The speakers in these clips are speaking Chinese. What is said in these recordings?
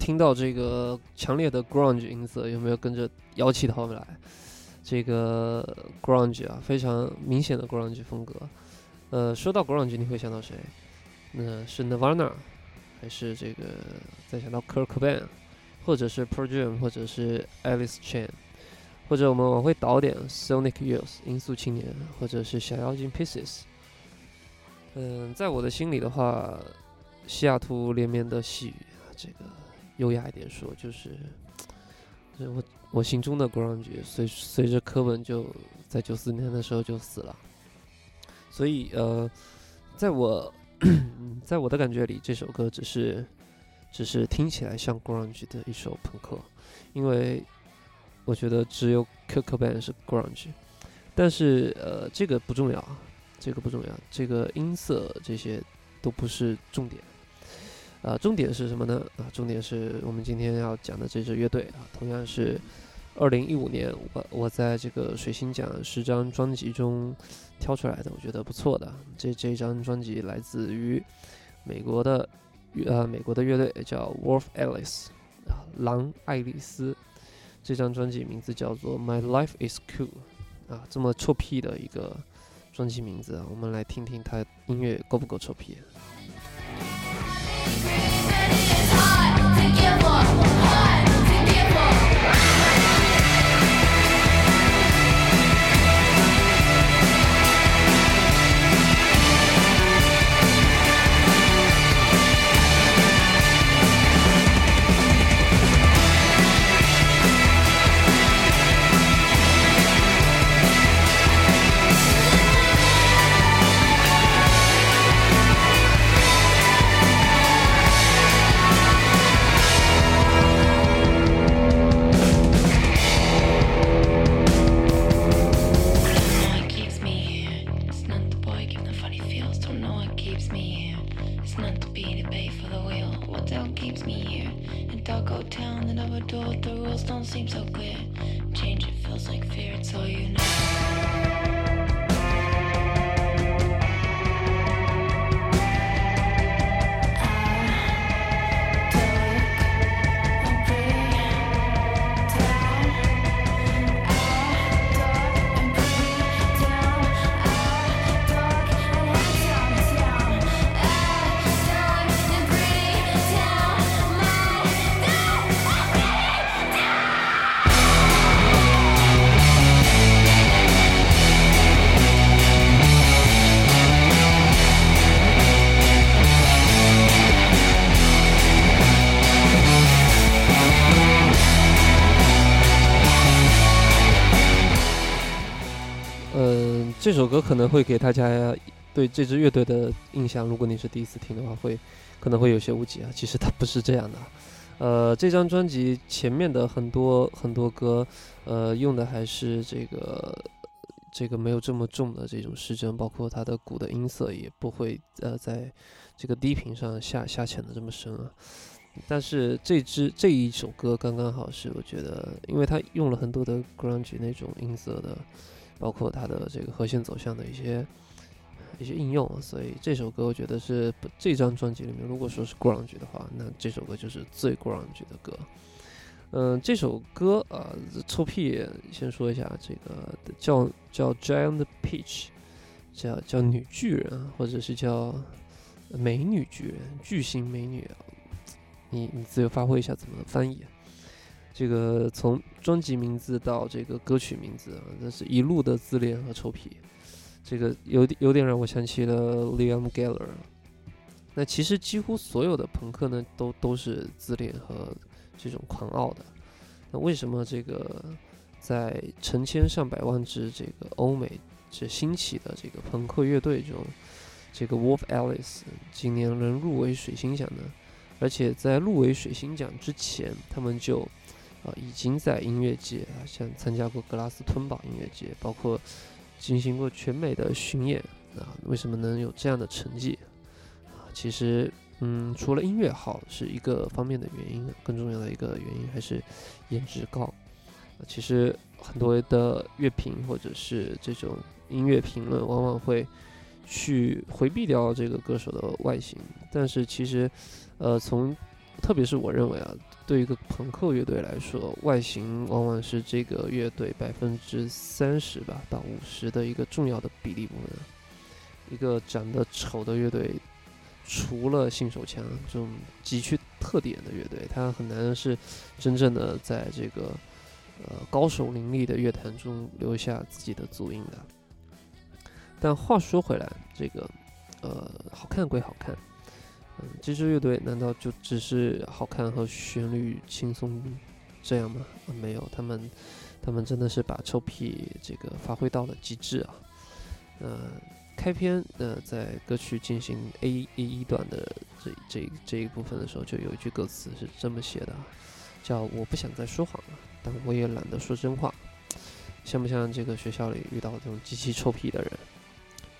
听到这个强烈的 grunge 音色，有没有跟着摇起头来？这个 grunge 啊，非常明显的 grunge 风格。呃，说到 grunge，你会想到谁？那是 Nirvana，还是这个再想到 Kurt Cobain，或者是 Pearl Jam，或者是 Alice Chan，或者我们往回倒点 Sonic Youth 音速青年，或者是小妖精 Pieces。嗯，在我的心里的话，西雅图连绵的细雨，这个优雅一点说，就是我我心中的 grunge 随随着科文就在九四年的时候就死了，所以呃，在我 在我的感觉里，这首歌只是只是听起来像 grunge 的一首朋克，因为我觉得只有 Kurt Cobain 是 grunge，但是呃，这个不重要。这个不重要，这个音色这些都不是重点，啊，重点是什么呢？啊，重点是我们今天要讲的这支乐队啊，同样是二零一五年我我在这个水星奖十张专辑中挑出来的，我觉得不错的。这这张专辑来自于美国的呃美国的乐队叫 Wolf Alice 啊，狼爱丽丝。这张专辑名字叫做 My Life Is Cool 啊，这么臭屁的一个。专辑名字啊，我们来听听它音乐够不够臭屁。Hot to give up. keeps me here. In Taco Town, another door, the rules don't seem so clear. Change, it feels like fear, it's all you know. 这首歌可能会给大家对这支乐队的印象，如果你是第一次听的话，会可能会有些误解啊。其实它不是这样的，呃，这张专辑前面的很多很多歌，呃，用的还是这个这个没有这么重的这种失真，包括它的鼓的音色也不会呃在这个低频上下下潜的这么深啊。但是这支这一首歌刚刚好是我觉得，因为它用了很多的 grunge 那种音色的。包括它的这个和弦走向的一些一些应用，所以这首歌我觉得是这张专辑里面，如果说是 grunge 的话，那这首歌就是最 grunge 的歌。嗯，这首歌啊，臭屁，先说一下，这个叫叫 Giant Peach，叫叫女巨人，或者是叫美女巨人，巨型美女，你你自由发挥一下怎么翻译。这个从专辑名字到这个歌曲名字，那是一路的自恋和臭屁。这个有点有点让我想起了 Liam Gallagher。那其实几乎所有的朋克呢，都都是自恋和这种狂傲的。那为什么这个在成千上百万支这个欧美这兴起的这个朋克乐队中，这个 Wolf Alice 今年能入围水星奖呢？而且在入围水星奖之前，他们就啊，已经在音乐界啊，像参加过格拉斯吞堡音乐节，包括进行过全美的巡演啊。为什么能有这样的成绩啊？其实，嗯，除了音乐好是一个方面的原因，更重要的一个原因还是颜值高。啊其实很多的乐评或者是这种音乐评论，往往会去回避掉这个歌手的外形，但是其实，呃，从特别是我认为啊，对一个朋克乐队来说，外形往往是这个乐队百分之三十吧到五十的一个重要的比例部分。一个长得丑的乐队，除了信手枪这种极具特点的乐队，它很难是真正的在这个呃高手林立的乐坛中留下自己的足印的。但话说回来，这个呃好看归好看。这支乐队难道就只是好看和旋律轻松这样吗？没有，他们，他们真的是把臭屁这个发挥到了极致啊！呃，开篇呃，在歌曲进行 A A 一段的这这这一部分的时候，就有一句歌词是这么写的，叫“我不想再说谎了，但我也懒得说真话”，像不像这个学校里遇到这种极其臭屁的人？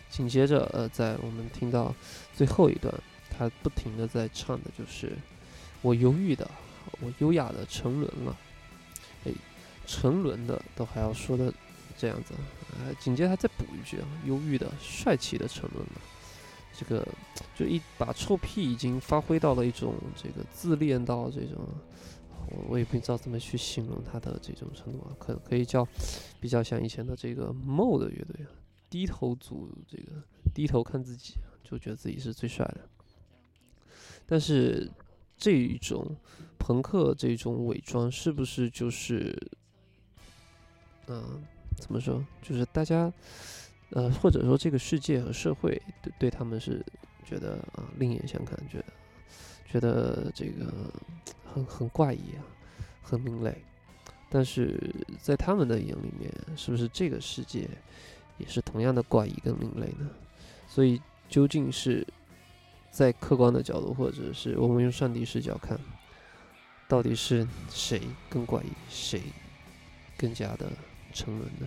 紧接着，呃，在我们听到最后一段。他不停的在唱的就是我忧郁的，我优雅的沉沦了，哎，沉沦的都还要说的这样子，呃，紧接着他再补一句啊，忧郁的，帅气的沉沦了，这个就一把臭屁已经发挥到了一种这个自恋到这种，我我也不知道怎么去形容他的这种程度啊，可可以叫比较像以前的这个 Mo 的乐队啊，低头族这个低头看自己，就觉得自己是最帅的。但是，这一种朋克这种伪装是不是就是，嗯，怎么说？就是大家，呃，或者说这个世界和社会对对他们是觉得啊另眼相看，觉得觉得这个很很怪异啊，很另类。但是在他们的眼里面，是不是这个世界也是同样的怪异跟另类呢？所以究竟是？在客观的角度，或者是我们用上帝视角看，到底是谁更怪异，谁更加的沉沦呢？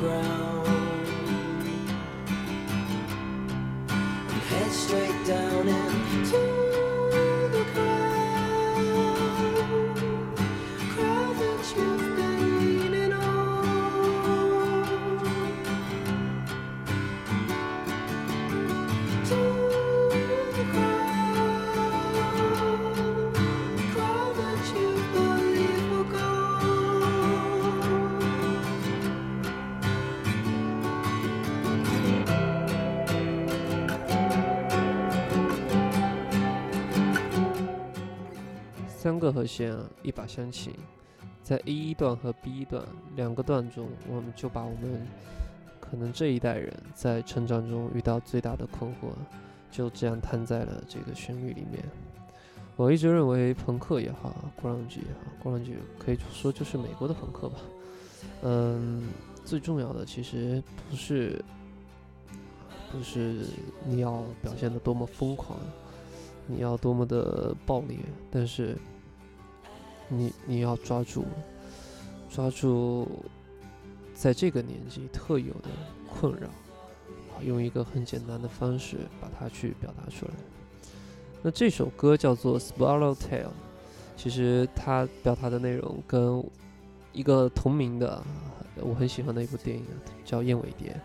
三个和弦，一把香琴，在 A 一段和 B 一段两个段中，我们就把我们可能这一代人在成长中遇到最大的困惑，就这样摊在了这个旋律里面。我一直认为朋克也好，grunge 也好，grunge 可以说就是美国的朋克吧。嗯，最重要的其实不是不是你要表现的多么疯狂，你要多么的暴力，但是。你你要抓住，抓住在这个年纪特有的困扰，用一个很简单的方式把它去表达出来。那这首歌叫做《Swallow Tail》，其实它表达的内容跟一个同名的我很喜欢的一部电影叫《燕尾蝶》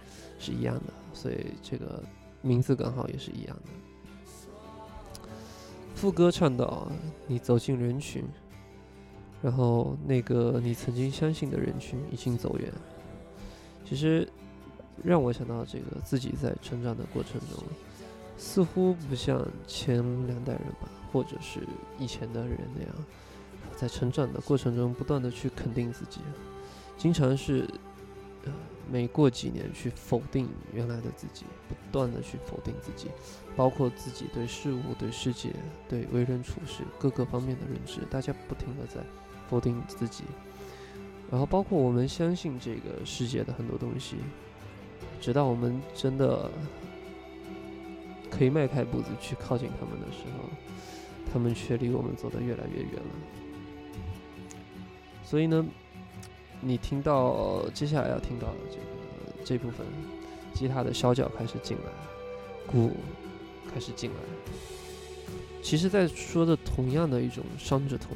是一样的，所以这个名字刚好也是一样的。副歌唱到：“你走进人群，然后那个你曾经相信的人群已经走远。”其实让我想到这个自己在成长的过程中。似乎不像前两代人吧，或者是以前的人那样，在成长的过程中不断的去肯定自己，经常是，呃，每过几年去否定原来的自己，不断的去否定自己，包括自己对事物、对世界、对为人处事各个方面的认知，大家不停的在否定自己，然后包括我们相信这个世界的很多东西，直到我们真的。可以迈开步子去靠近他们的时候，他们却离我们走得越来越远了。所以呢，你听到接下来要听到的这个这部分，吉他的小脚开始进来，鼓开始进来，其实在说的同样的一种伤着痛。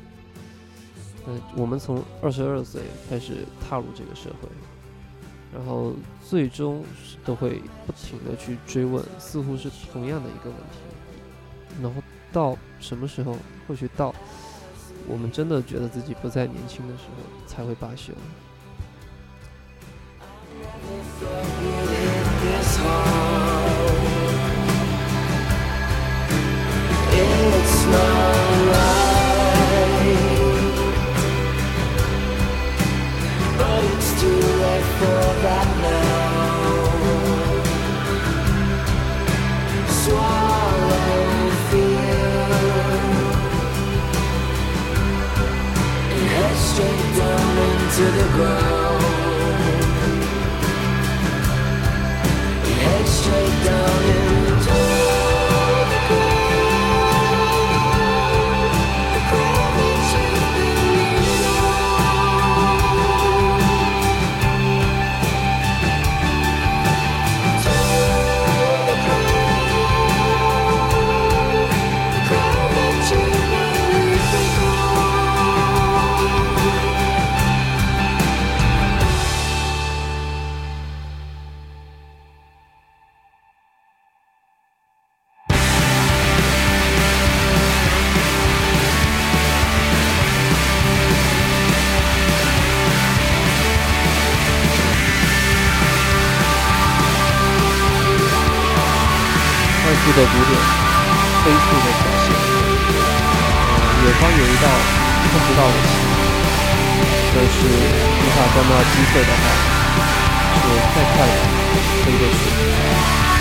呃，我们从二十二岁开始踏入这个社会。然后最终都会不停的去追问，似乎是同样的一个问题。然后到什么时候，或许到我们真的觉得自己不再年轻的时候，才会罢休。The ground. 不到碰不到的旗，但是无法将它击碎的话，是再快的飞过去。